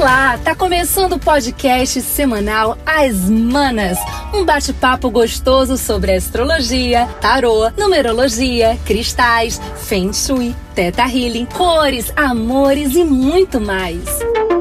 Olá, tá começando o podcast semanal As Manas, um bate-papo gostoso sobre astrologia, tarô, numerologia, cristais, feng shui, teta healing, cores, amores e muito mais.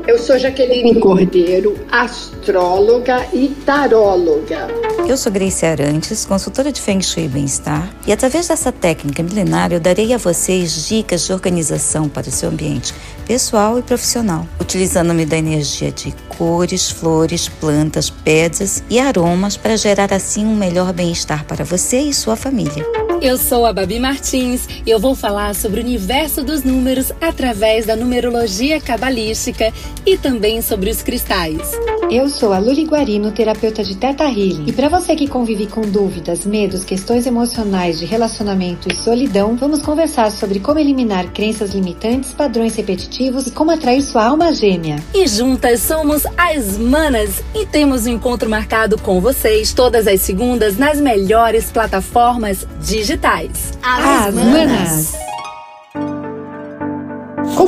Eu sou Jaqueline Cordeiro, astróloga e taróloga. Eu sou Grace Arantes, consultora de Feng Shui e Bem-Estar, e através dessa técnica milenária eu darei a vocês dicas de organização para o seu ambiente pessoal e profissional, utilizando-me da energia de cores, flores, plantas, pedras e aromas para gerar assim um melhor bem-estar para você e sua família. Eu sou a Babi Martins e eu vou falar sobre o universo dos números através da numerologia cabalística e também sobre os cristais. Eu sou a Luli Guarino, terapeuta de Teta Healing. E para você que convive com dúvidas, medos, questões emocionais de relacionamento e solidão, vamos conversar sobre como eliminar crenças limitantes, padrões repetitivos e como atrair sua alma gêmea. E juntas somos as Manas e temos um encontro marcado com vocês todas as segundas nas melhores plataformas digitais. As, as Manas. Manas.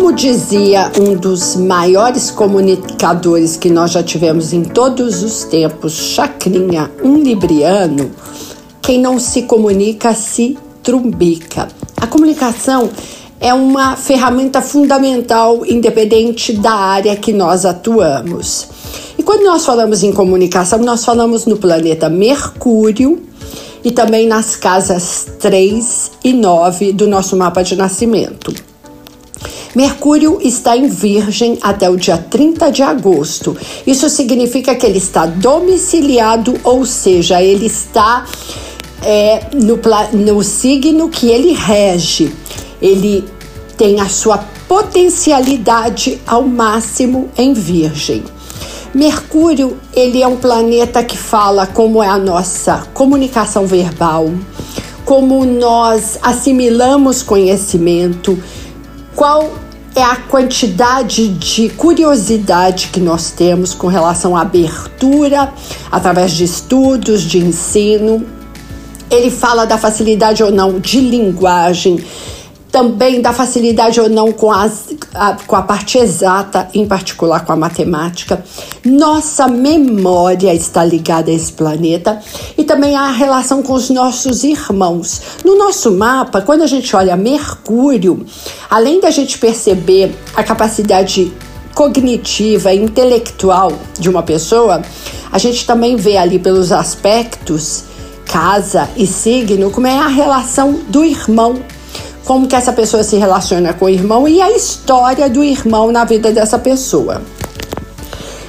Como dizia um dos maiores comunicadores que nós já tivemos em todos os tempos, Chacrinha, um libriano, quem não se comunica se trumbica. A comunicação é uma ferramenta fundamental, independente da área que nós atuamos. E quando nós falamos em comunicação, nós falamos no planeta Mercúrio e também nas casas 3 e 9 do nosso mapa de nascimento. Mercúrio está em Virgem até o dia 30 de agosto. Isso significa que ele está domiciliado, ou seja, ele está é, no, no signo que ele rege. Ele tem a sua potencialidade ao máximo em Virgem. Mercúrio, ele é um planeta que fala como é a nossa comunicação verbal, como nós assimilamos conhecimento, qual é a quantidade de curiosidade que nós temos com relação à abertura através de estudos, de ensino. Ele fala da facilidade ou não de linguagem, também da facilidade ou não com, as, a, com a parte exata, em particular com a matemática. Nossa memória está ligada a esse planeta e também a relação com os nossos irmãos. No nosso mapa, quando a gente olha Mercúrio, além da gente perceber a capacidade cognitiva intelectual de uma pessoa, a gente também vê ali pelos aspectos casa e signo como é a relação do irmão como que essa pessoa se relaciona com o irmão e a história do irmão na vida dessa pessoa.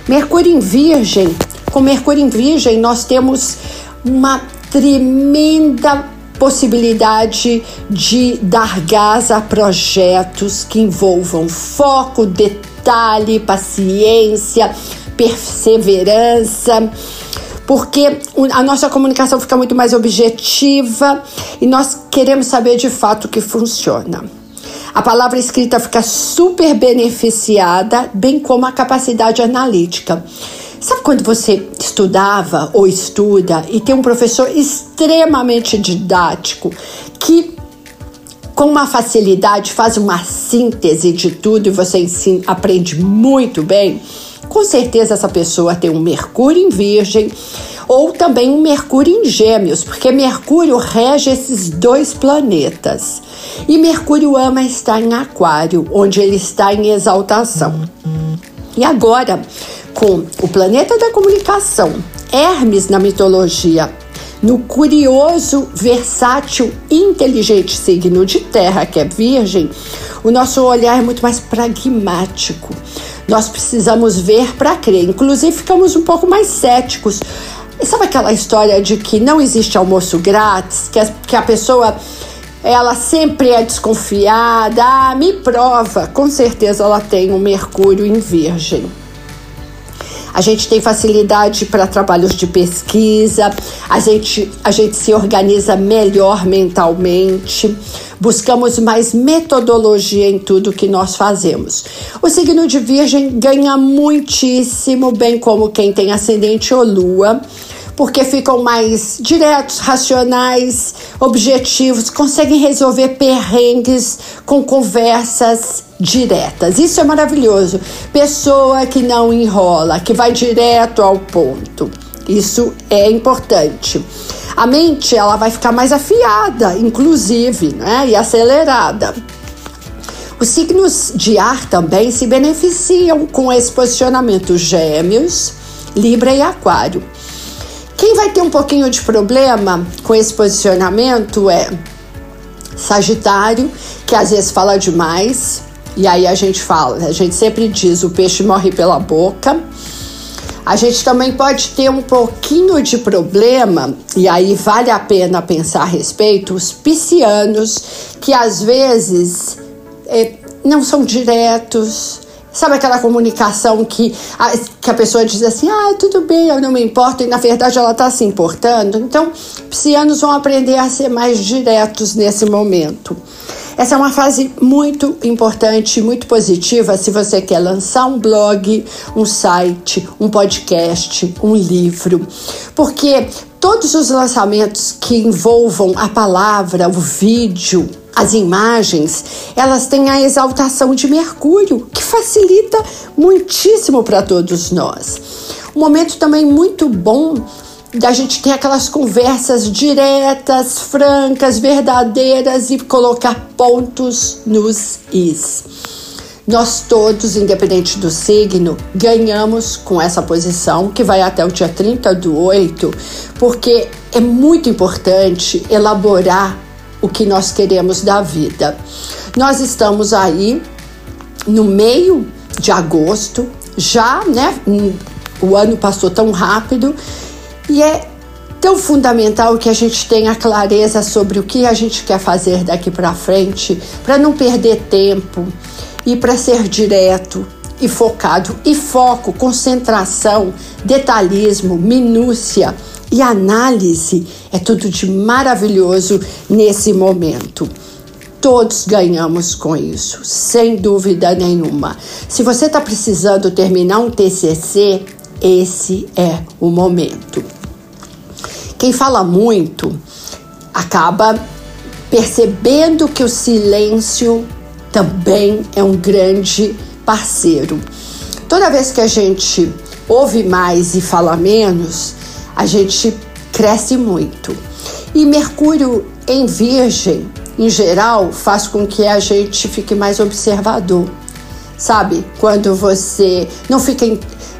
Mercúrio em Virgem, com Mercúrio em Virgem nós temos uma tremenda possibilidade de dar gás a projetos que envolvam foco, detalhe, paciência, perseverança porque a nossa comunicação fica muito mais objetiva e nós queremos saber de fato o que funciona. A palavra escrita fica super beneficiada, bem como a capacidade analítica. Sabe quando você estudava ou estuda e tem um professor extremamente didático que com uma facilidade faz uma síntese de tudo e você ensina, aprende muito bem? Com certeza essa pessoa tem um Mercúrio em Virgem ou também um Mercúrio em Gêmeos, porque Mercúrio rege esses dois planetas. E Mercúrio ama estar em Aquário, onde ele está em exaltação. E agora, com o planeta da comunicação, Hermes na mitologia, no curioso, versátil, inteligente signo de Terra, que é Virgem, o nosso olhar é muito mais pragmático. Nós precisamos ver para crer. Inclusive, ficamos um pouco mais céticos. Sabe aquela história de que não existe almoço grátis, que a, que a pessoa ela sempre é desconfiada? Ah, me prova. Com certeza ela tem um Mercúrio em Virgem. A gente tem facilidade para trabalhos de pesquisa, a gente, a gente se organiza melhor mentalmente, buscamos mais metodologia em tudo que nós fazemos. O signo de Virgem ganha muitíssimo, bem como quem tem ascendente ou lua porque ficam mais diretos, racionais, objetivos, conseguem resolver perrengues com conversas diretas. Isso é maravilhoso. Pessoa que não enrola, que vai direto ao ponto. Isso é importante. A mente ela vai ficar mais afiada, inclusive, né, e acelerada. Os signos de ar também se beneficiam com esse posicionamento Gêmeos, Libra e Aquário. Quem vai ter um pouquinho de problema com esse posicionamento é Sagitário, que às vezes fala demais, e aí a gente fala, a gente sempre diz: o peixe morre pela boca. A gente também pode ter um pouquinho de problema, e aí vale a pena pensar a respeito, os piscianos, que às vezes é, não são diretos. Sabe aquela comunicação que a, que a pessoa diz assim, ah, tudo bem, eu não me importo, e na verdade ela está se importando? Então, piscianos vão aprender a ser mais diretos nesse momento. Essa é uma fase muito importante, muito positiva se você quer lançar um blog, um site, um podcast, um livro, porque todos os lançamentos que envolvam a palavra, o vídeo, as imagens, elas têm a exaltação de Mercúrio, que facilita muitíssimo para todos nós. Um momento também muito bom da gente ter aquelas conversas diretas, francas, verdadeiras e colocar pontos nos is. Nós todos, independente do signo, ganhamos com essa posição que vai até o dia 30 do 8, porque é muito importante elaborar o que nós queremos da vida. Nós estamos aí no meio de agosto, já, né? O ano passou tão rápido e é tão fundamental que a gente tenha clareza sobre o que a gente quer fazer daqui para frente, para não perder tempo e para ser direto e focado. E foco, concentração, detalhismo, minúcia e análise é tudo de maravilhoso nesse momento. Todos ganhamos com isso, sem dúvida nenhuma. Se você está precisando terminar um TCC, esse é o momento. Quem fala muito acaba percebendo que o silêncio também é um grande parceiro. Toda vez que a gente ouve mais e fala menos, a gente cresce muito. E Mercúrio em Virgem, em geral, faz com que a gente fique mais observador. Sabe? Quando você não fica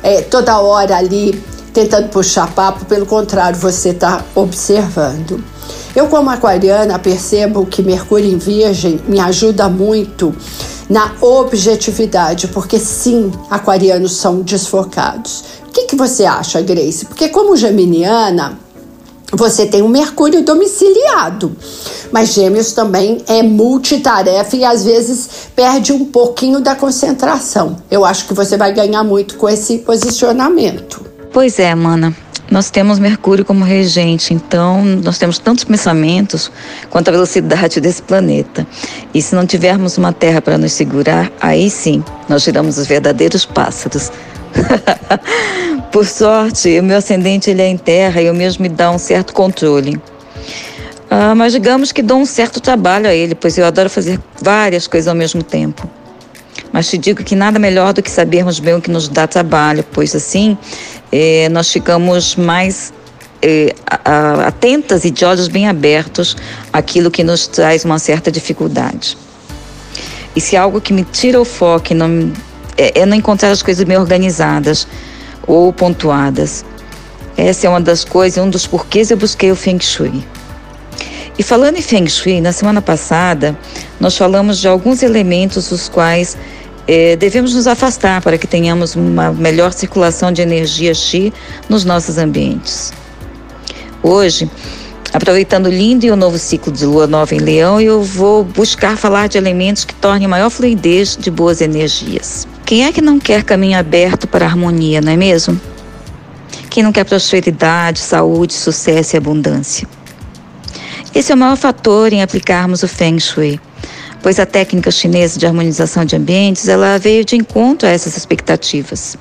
é, toda hora ali tentando puxar papo, pelo contrário, você está observando. Eu, como aquariana, percebo que Mercúrio em Virgem me ajuda muito na objetividade, porque sim, aquarianos são desfocados. O que, que você acha, Grace? Porque como geminiana, você tem um Mercúrio domiciliado. Mas Gêmeos também é multitarefa e às vezes perde um pouquinho da concentração. Eu acho que você vai ganhar muito com esse posicionamento. Pois é, mana. Nós temos Mercúrio como regente, então nós temos tantos pensamentos quanto a velocidade desse planeta. E se não tivermos uma Terra para nos segurar, aí sim nós viramos os verdadeiros pássaros. Por sorte, o meu ascendente ele é em terra e eu mesmo me dá um certo controle. Ah, mas digamos que dou um certo trabalho a ele, pois eu adoro fazer várias coisas ao mesmo tempo. Mas te digo que nada melhor do que sabermos bem o que nos dá trabalho, pois assim eh, nós ficamos mais eh, atentas e de olhos bem abertos àquilo que nos traz uma certa dificuldade. E se algo que me tira o foco não, é, é não encontrar as coisas bem organizadas ou pontuadas. Essa é uma das coisas, um dos porquês eu busquei o Feng Shui. E falando em Feng Shui, na semana passada, nós falamos de alguns elementos os quais é, devemos nos afastar para que tenhamos uma melhor circulação de energia Xi nos nossos ambientes. Hoje, aproveitando o lindo e o novo ciclo de lua nova em Leão, eu vou buscar falar de elementos que tornem maior fluidez de boas energias. Quem é que não quer caminho aberto para a harmonia, não é mesmo? Quem não quer prosperidade, saúde, sucesso e abundância? Esse é o maior fator em aplicarmos o Feng Shui pois a técnica chinesa de harmonização de ambientes ela veio de encontro a essas expectativas.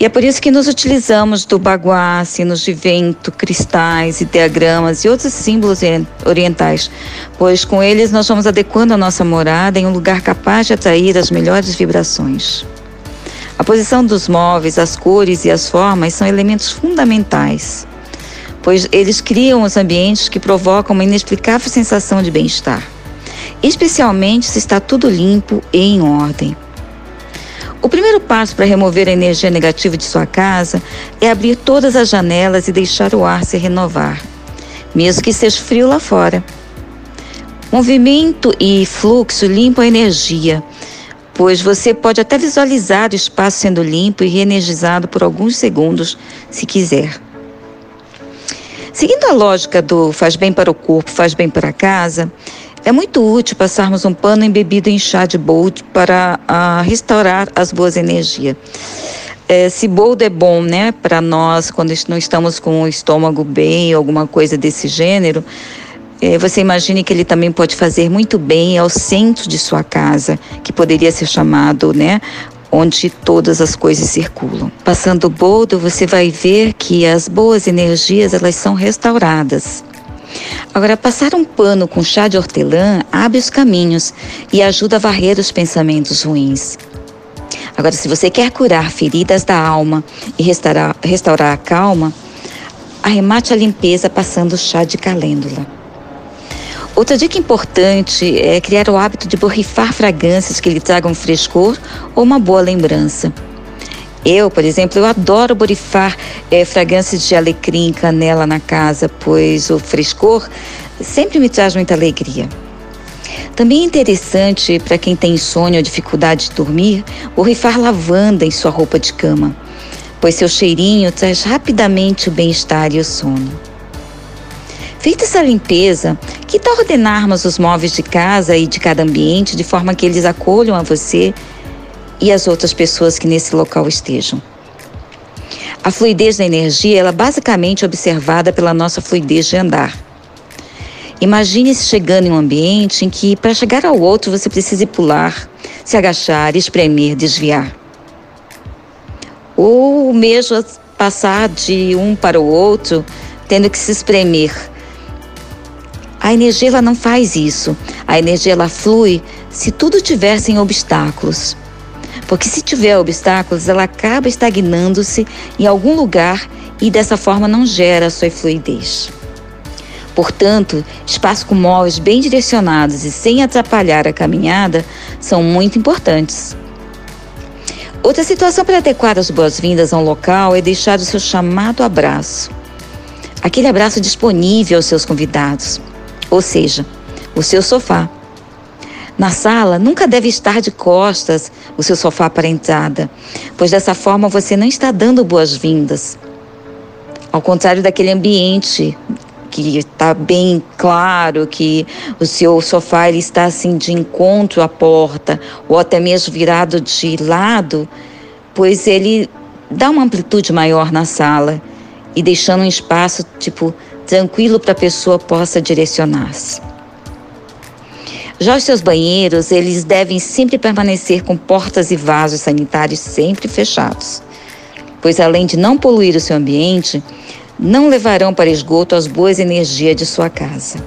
E é por isso que nos utilizamos do baguá, sinos de vento, cristais, ideogramas e outros símbolos orientais, pois com eles nós vamos adequando a nossa morada em um lugar capaz de atrair as melhores vibrações. A posição dos móveis, as cores e as formas são elementos fundamentais, pois eles criam os ambientes que provocam uma inexplicável sensação de bem-estar, especialmente se está tudo limpo e em ordem. O primeiro passo para remover a energia negativa de sua casa é abrir todas as janelas e deixar o ar se renovar, mesmo que seja frio lá fora. Movimento e fluxo limpam a energia, pois você pode até visualizar o espaço sendo limpo e reenergizado por alguns segundos, se quiser. Seguindo a lógica do faz bem para o corpo, faz bem para a casa, é muito útil passarmos um pano embebido em chá de boldo para uh, restaurar as boas energias. É, se boldo é bom, né, para nós quando não estamos com o estômago bem, alguma coisa desse gênero, é, você imagine que ele também pode fazer muito bem ao centro de sua casa, que poderia ser chamado, né, onde todas as coisas circulam. Passando o boldo, você vai ver que as boas energias elas são restauradas. Agora, passar um pano com chá de hortelã abre os caminhos e ajuda a varrer os pensamentos ruins. Agora, se você quer curar feridas da alma e restaurar, restaurar a calma, arremate a limpeza passando chá de calêndula. Outra dica importante é criar o hábito de borrifar fragrâncias que lhe tragam frescor ou uma boa lembrança. Eu, por exemplo, eu adoro borrifar é, fragrâncias de alecrim canela na casa, pois o frescor sempre me traz muita alegria. Também é interessante para quem tem insônia ou dificuldade de dormir, borrifar lavanda em sua roupa de cama, pois seu cheirinho traz rapidamente o bem-estar e o sono. Feita essa limpeza, que tal ordenarmos os móveis de casa e de cada ambiente de forma que eles acolham a você e as outras pessoas que nesse local estejam. A fluidez da energia ela é basicamente observada pela nossa fluidez de andar. Imagine-se chegando em um ambiente em que, para chegar ao outro, você precisa pular, se agachar, espremer, desviar. Ou mesmo passar de um para o outro, tendo que se espremer. A energia ela não faz isso. A energia ela flui se tudo tiver sem obstáculos. Porque se tiver obstáculos, ela acaba estagnando-se em algum lugar e dessa forma não gera a sua fluidez. Portanto, espaços com móveis bem direcionados e sem atrapalhar a caminhada são muito importantes. Outra situação para adequar as boas-vindas a um local é deixar o seu chamado abraço. Aquele abraço disponível aos seus convidados, ou seja, o seu sofá na sala, nunca deve estar de costas o seu sofá para a entrada, pois dessa forma você não está dando boas-vindas. Ao contrário daquele ambiente que está bem claro que o seu sofá ele está assim de encontro à porta ou até mesmo virado de lado, pois ele dá uma amplitude maior na sala e deixando um espaço tipo tranquilo para a pessoa possa direcionar-se. Já os seus banheiros, eles devem sempre permanecer com portas e vasos sanitários sempre fechados, pois além de não poluir o seu ambiente, não levarão para esgoto as boas energias de sua casa.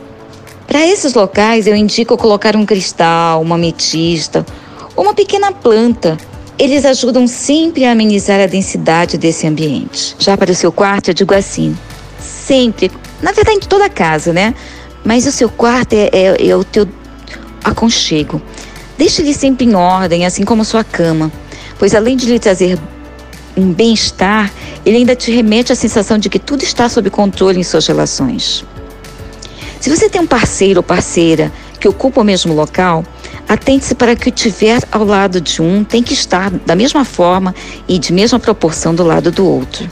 Para esses locais, eu indico colocar um cristal, uma ametista ou uma pequena planta. Eles ajudam sempre a amenizar a densidade desse ambiente. Já para o seu quarto, eu digo assim: sempre, na verdade, em toda a casa, né? Mas o seu quarto é, é, é o teu aconchego. Deixe ele sempre em ordem, assim como sua cama, pois além de lhe trazer um bem-estar, ele ainda te remete à sensação de que tudo está sob controle em suas relações. Se você tem um parceiro ou parceira que ocupa o mesmo local, atente-se para que o tiver ao lado de um tem que estar da mesma forma e de mesma proporção do lado do outro.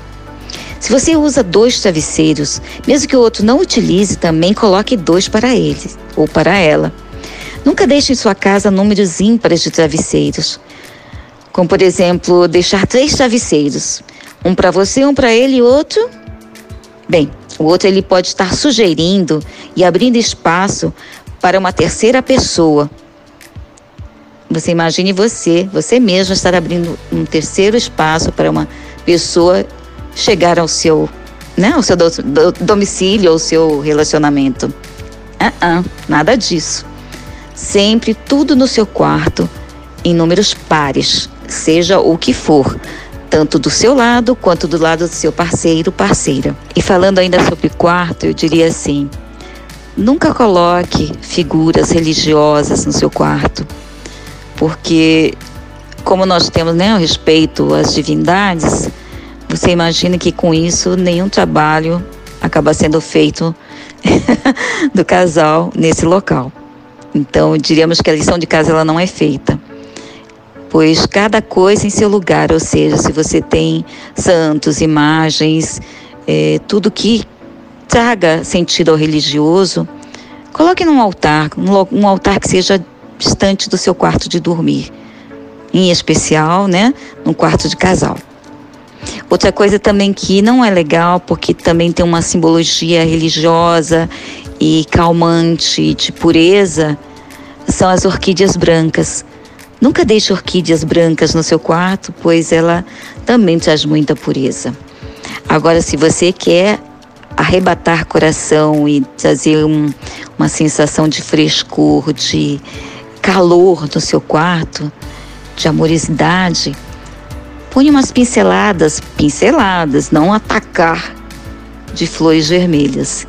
Se você usa dois travesseiros, mesmo que o outro não utilize, também coloque dois para ele ou para ela. Nunca deixe em sua casa números ímpares de travesseiros. Como, por exemplo, deixar três travesseiros. Um para você, um para ele e outro. Bem, o outro ele pode estar sugerindo e abrindo espaço para uma terceira pessoa. Você imagine você, você mesmo estar abrindo um terceiro espaço para uma pessoa chegar ao seu, né, ao seu do, do, domicílio, ao seu relacionamento. Uh -uh, nada disso. Sempre tudo no seu quarto, em números pares, seja o que for, tanto do seu lado quanto do lado do seu parceiro, parceira. E falando ainda sobre quarto, eu diria assim: nunca coloque figuras religiosas no seu quarto, porque como nós temos né, o respeito às divindades, você imagina que com isso nenhum trabalho acaba sendo feito do casal nesse local. Então, diríamos que a lição de casa ela não é feita pois cada coisa em seu lugar, ou seja, se você tem santos, imagens, é, tudo que traga sentido ao religioso, coloque num altar, um altar que seja distante do seu quarto de dormir, em especial, né, num quarto de casal. Outra coisa também que não é legal, porque também tem uma simbologia religiosa e calmante de pureza, são as orquídeas brancas. Nunca deixe orquídeas brancas no seu quarto, pois ela também traz muita pureza. Agora, se você quer arrebatar coração e trazer um, uma sensação de frescor, de calor no seu quarto, de amorosidade, ponha umas pinceladas, pinceladas, não atacar, de flores vermelhas.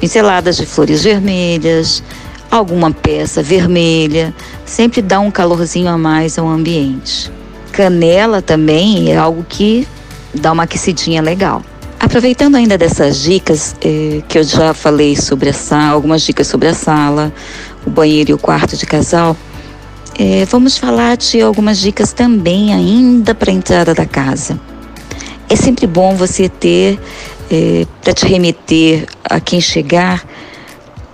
Pinceladas de flores vermelhas, alguma peça vermelha, sempre dá um calorzinho a mais ao ambiente. Canela também é algo que dá uma aquecidinha legal. Aproveitando ainda dessas dicas eh, que eu já falei sobre a sala, algumas dicas sobre a sala, o banheiro e o quarto de casal, eh, vamos falar de algumas dicas também ainda para a entrada da casa. É sempre bom você ter, eh, para te remeter a quem chegar,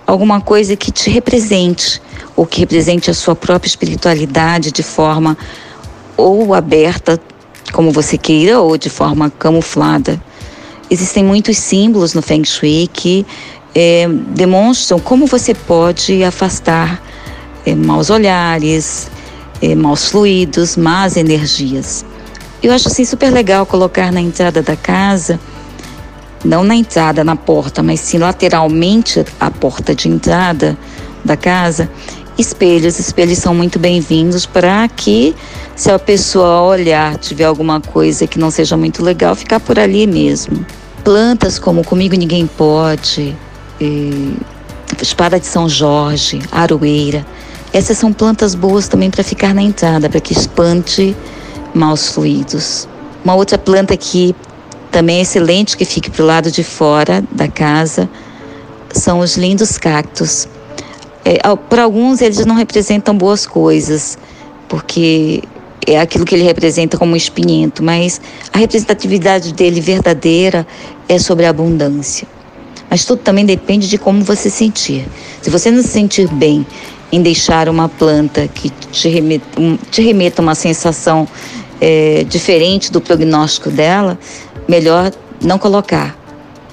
alguma coisa que te represente, ou que represente a sua própria espiritualidade de forma ou aberta, como você queira, ou de forma camuflada. Existem muitos símbolos no Feng Shui que é, demonstram como você pode afastar é, maus olhares, é, maus fluidos, más energias. Eu acho assim super legal colocar na entrada da casa não na entrada, na porta, mas sim lateralmente à porta de entrada da casa, espelhos. Espelhos são muito bem-vindos para que, se a pessoa olhar, tiver alguma coisa que não seja muito legal, ficar por ali mesmo. Plantas como Comigo Ninguém Pode, eh, Espada de São Jorge, Aroeira. Essas são plantas boas também para ficar na entrada, para que espante maus fluidos. Uma outra planta que também é excelente que fique para o lado de fora da casa são os lindos cactos. É, para alguns eles não representam boas coisas, porque é aquilo que ele representa como espinhento, mas a representatividade dele verdadeira é sobre a abundância. Mas tudo também depende de como você sentir. Se você não se sentir bem em deixar uma planta que te remeta, te remeta uma sensação é, diferente do prognóstico dela, melhor não colocar,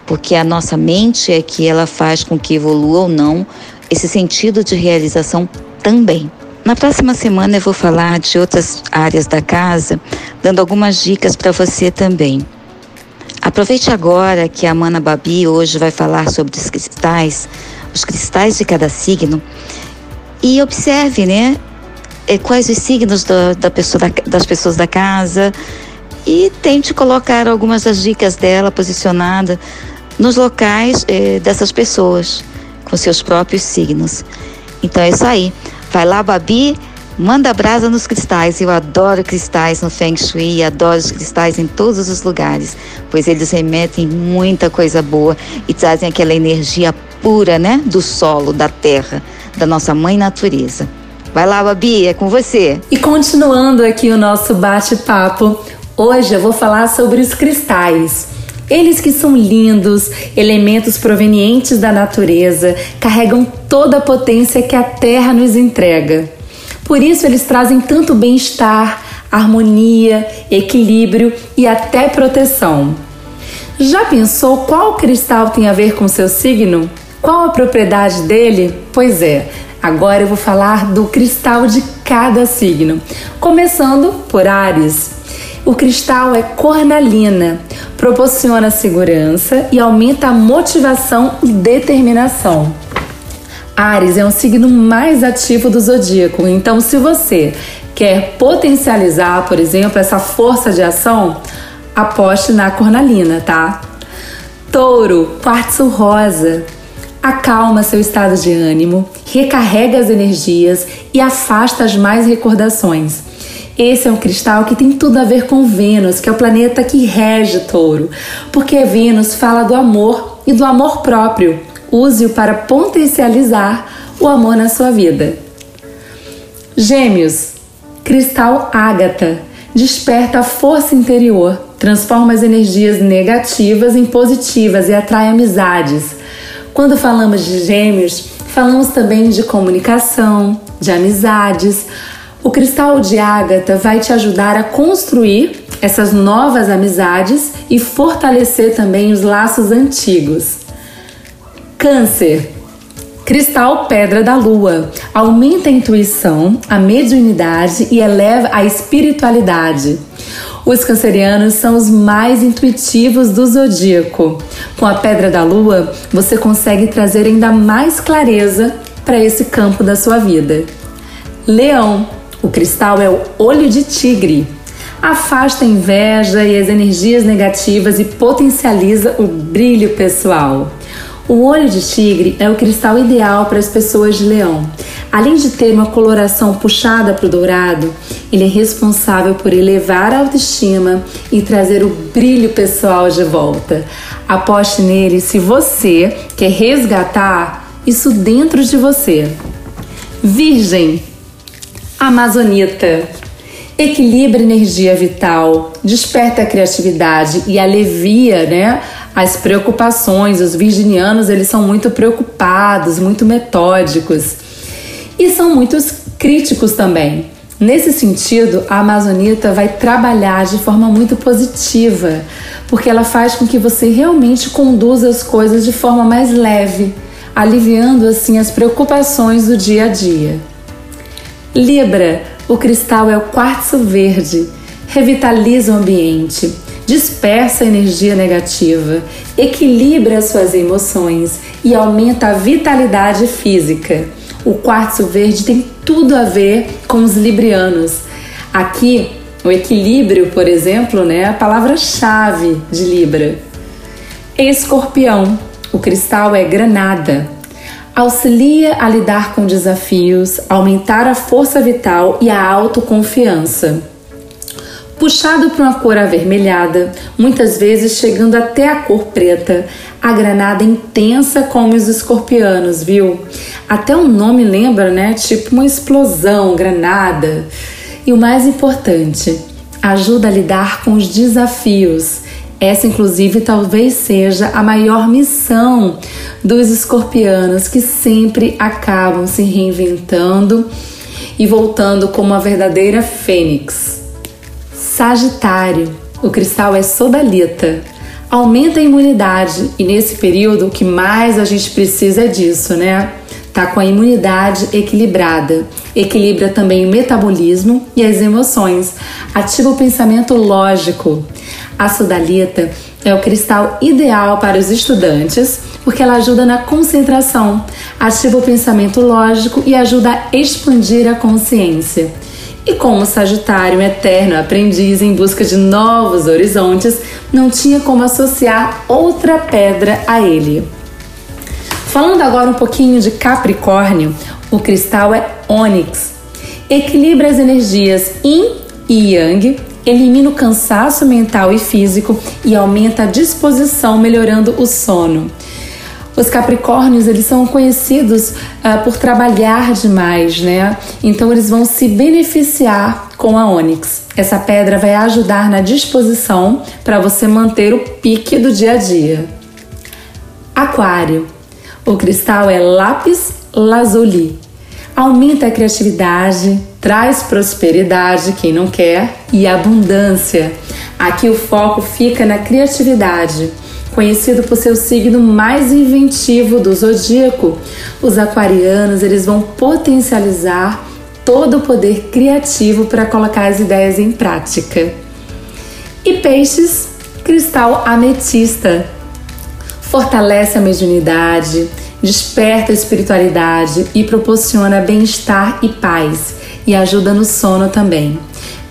porque a nossa mente é que ela faz com que evolua ou não esse sentido de realização também. Na próxima semana eu vou falar de outras áreas da casa, dando algumas dicas para você também. Aproveite agora que a Mana Babi hoje vai falar sobre os cristais, os cristais de cada signo, e observe, né, eh, quais os signos da, da pessoa, da, das pessoas da casa, e tente colocar algumas das dicas dela posicionada nos locais eh, dessas pessoas, com seus próprios signos. Então é isso aí. Vai lá, Babi, manda brasa nos cristais. Eu adoro cristais no Feng Shui, adoro os cristais em todos os lugares, pois eles remetem muita coisa boa e trazem aquela energia pura, né, do solo, da terra, da nossa mãe natureza. Vai lá, Babi, é com você. E continuando aqui o nosso bate-papo, Hoje eu vou falar sobre os cristais. Eles que são lindos, elementos provenientes da natureza, carregam toda a potência que a Terra nos entrega. Por isso eles trazem tanto bem-estar, harmonia, equilíbrio e até proteção. Já pensou qual cristal tem a ver com seu signo? Qual a propriedade dele? Pois é, agora eu vou falar do cristal de cada signo, começando por Ares. O cristal é cornalina, proporciona segurança e aumenta a motivação e determinação. Ares é um signo mais ativo do zodíaco, então se você quer potencializar, por exemplo, essa força de ação, aposte na cornalina, tá? Touro, quartzo rosa, acalma seu estado de ânimo, recarrega as energias e afasta as mais recordações. Esse é um cristal que tem tudo a ver com Vênus, que é o planeta que rege Touro, porque Vênus fala do amor e do amor próprio. Use-o para potencializar o amor na sua vida. Gêmeos, cristal ágata, desperta a força interior, transforma as energias negativas em positivas e atrai amizades. Quando falamos de gêmeos, falamos também de comunicação, de amizades. O cristal de ágata vai te ajudar a construir essas novas amizades e fortalecer também os laços antigos. Câncer. Cristal Pedra da Lua aumenta a intuição, a mediunidade e eleva a espiritualidade. Os cancerianos são os mais intuitivos do zodíaco. Com a Pedra da Lua, você consegue trazer ainda mais clareza para esse campo da sua vida. Leão, o cristal é o olho de tigre. Afasta a inveja e as energias negativas e potencializa o brilho pessoal. O olho de tigre é o cristal ideal para as pessoas de leão. Além de ter uma coloração puxada para o dourado, ele é responsável por elevar a autoestima e trazer o brilho pessoal de volta. Aposte nele se você quer resgatar isso dentro de você. Virgem, Amazonita. Equilibra energia vital, desperta a criatividade e alivia, né, as preocupações. Os virginianos, eles são muito preocupados, muito metódicos e são muitos críticos também. Nesse sentido, a Amazonita vai trabalhar de forma muito positiva, porque ela faz com que você realmente conduza as coisas de forma mais leve, aliviando assim as preocupações do dia a dia. Libra, o cristal é o quartzo verde, revitaliza o ambiente, dispersa a energia negativa, equilibra as suas emoções e aumenta a vitalidade física. O quartzo verde tem tudo a ver com os librianos. Aqui, o equilíbrio, por exemplo, né, é a palavra-chave de Libra. Escorpião, o cristal é granada. Auxilia a lidar com desafios, aumentar a força vital e a autoconfiança puxado para uma cor avermelhada, muitas vezes chegando até a cor preta. A granada intensa como os escorpianos, viu? Até o nome lembra, né? Tipo uma explosão, granada. E o mais importante, ajuda a lidar com os desafios. Essa, inclusive, talvez seja a maior missão dos escorpianos que sempre acabam se reinventando e voltando como uma verdadeira fênix. Sagitário, o cristal é sodalita. Aumenta a imunidade e nesse período o que mais a gente precisa é disso, né? Tá com a imunidade equilibrada. Equilibra também o metabolismo e as emoções. Ativa o pensamento lógico. A sodalita é o cristal ideal para os estudantes porque ela ajuda na concentração, ativa o pensamento lógico e ajuda a expandir a consciência. E como Sagitário, eterno aprendiz em busca de novos horizontes, não tinha como associar outra pedra a ele. Falando agora um pouquinho de Capricórnio, o cristal é ônix. Equilibra as energias Yin e Yang, elimina o cansaço mental e físico e aumenta a disposição, melhorando o sono. Os Capricórnios, eles são conhecidos uh, por trabalhar demais, né? Então eles vão se beneficiar com a ônix. Essa pedra vai ajudar na disposição para você manter o pique do dia a dia. Aquário. O cristal é lápis lazuli. Aumenta a criatividade, traz prosperidade, quem não quer, e abundância. Aqui o foco fica na criatividade Conhecido por ser o signo mais inventivo do zodíaco, os aquarianos eles vão potencializar todo o poder criativo para colocar as ideias em prática. E peixes, cristal ametista. Fortalece a mediunidade, desperta a espiritualidade e proporciona bem-estar e paz, e ajuda no sono também.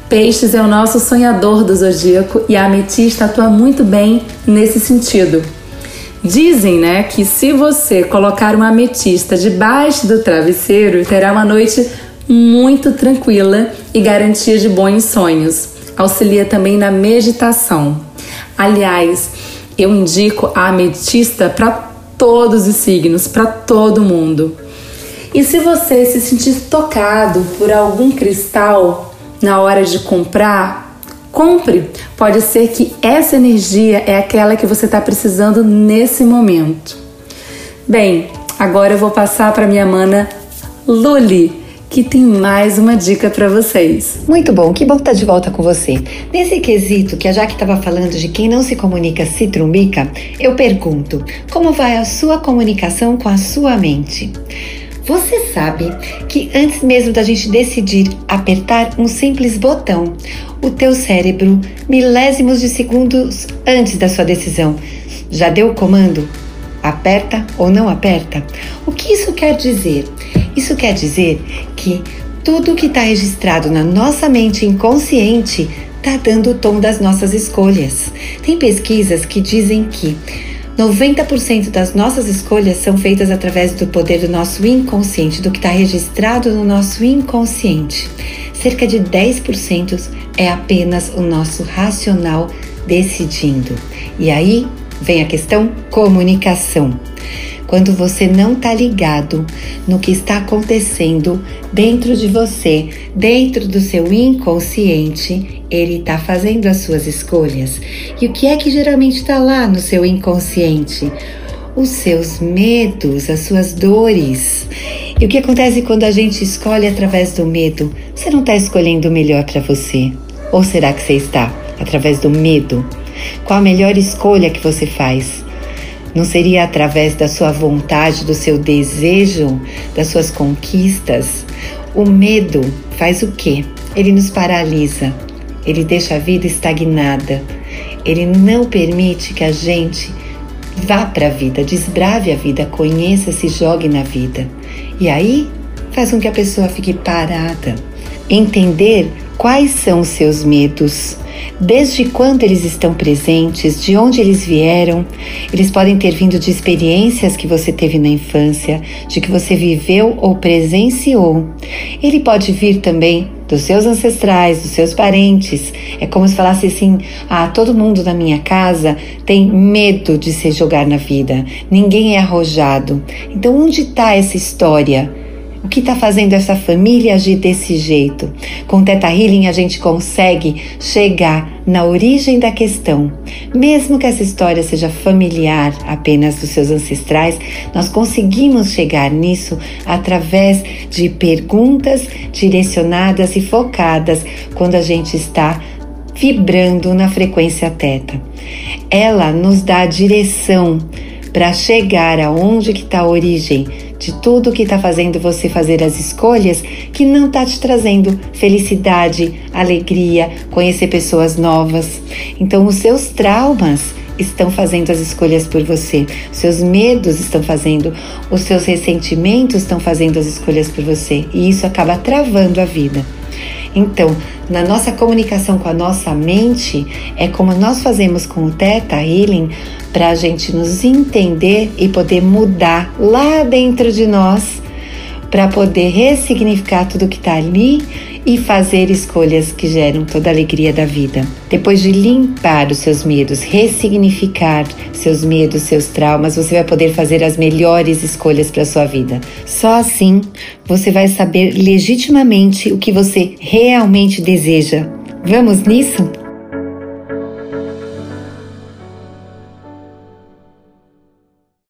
Peixes é o nosso sonhador do zodíaco e a ametista atua muito bem nesse sentido. Dizem, né, que se você colocar uma ametista debaixo do travesseiro, terá uma noite muito tranquila e garantia de bons sonhos. Auxilia também na meditação. Aliás, eu indico a ametista para todos os signos, para todo mundo. E se você se sentir tocado por algum cristal na hora de comprar, compre. Pode ser que essa energia é aquela que você está precisando nesse momento. Bem, agora eu vou passar para minha mana Luli que tem mais uma dica para vocês. Muito bom, que bom estar tá de volta com você. Nesse quesito que a Jaque estava falando de quem não se comunica se trumbica, eu pergunto: como vai a sua comunicação com a sua mente? Você sabe que antes mesmo da gente decidir apertar um simples botão, o teu cérebro, milésimos de segundos antes da sua decisão, já deu o comando? Aperta ou não aperta? O que isso quer dizer? Isso quer dizer que tudo que está registrado na nossa mente inconsciente está dando o tom das nossas escolhas. Tem pesquisas que dizem que 90% das nossas escolhas são feitas através do poder do nosso inconsciente, do que está registrado no nosso inconsciente. Cerca de 10% é apenas o nosso racional decidindo. E aí vem a questão comunicação quando você não está ligado no que está acontecendo dentro de você, dentro do seu inconsciente, ele está fazendo as suas escolhas. E o que é que geralmente está lá no seu inconsciente? Os seus medos, as suas dores. E o que acontece quando a gente escolhe através do medo? Você não está escolhendo o melhor para você? Ou será que você está através do medo? Qual a melhor escolha que você faz? Não seria através da sua vontade, do seu desejo, das suas conquistas? O medo faz o quê? Ele nos paralisa, ele deixa a vida estagnada, ele não permite que a gente vá para a vida, desbrave a vida, conheça, se jogue na vida. E aí faz com que a pessoa fique parada. Entender quais são os seus medos, desde quando eles estão presentes, de onde eles vieram. Eles podem ter vindo de experiências que você teve na infância, de que você viveu ou presenciou. Ele pode vir também dos seus ancestrais, dos seus parentes. É como se falasse assim: ah, todo mundo na minha casa tem medo de se jogar na vida, ninguém é arrojado. Então, onde está essa história? O que está fazendo essa família agir desse jeito? Com Teta Healing a gente consegue chegar na origem da questão. Mesmo que essa história seja familiar apenas dos seus ancestrais, nós conseguimos chegar nisso através de perguntas direcionadas e focadas quando a gente está vibrando na frequência teta. Ela nos dá a direção para chegar aonde que está a origem de tudo que está fazendo você fazer as escolhas que não está te trazendo felicidade, alegria, conhecer pessoas novas. Então, os seus traumas estão fazendo as escolhas por você, os seus medos estão fazendo, os seus ressentimentos estão fazendo as escolhas por você, e isso acaba travando a vida. Então, na nossa comunicação com a nossa mente, é como nós fazemos com o Theta Healing para a gente nos entender e poder mudar lá dentro de nós, para poder ressignificar tudo que está ali e fazer escolhas que geram toda a alegria da vida. Depois de limpar os seus medos, ressignificar seus medos, seus traumas, você vai poder fazer as melhores escolhas para sua vida. Só assim você vai saber legitimamente o que você realmente deseja. Vamos nisso?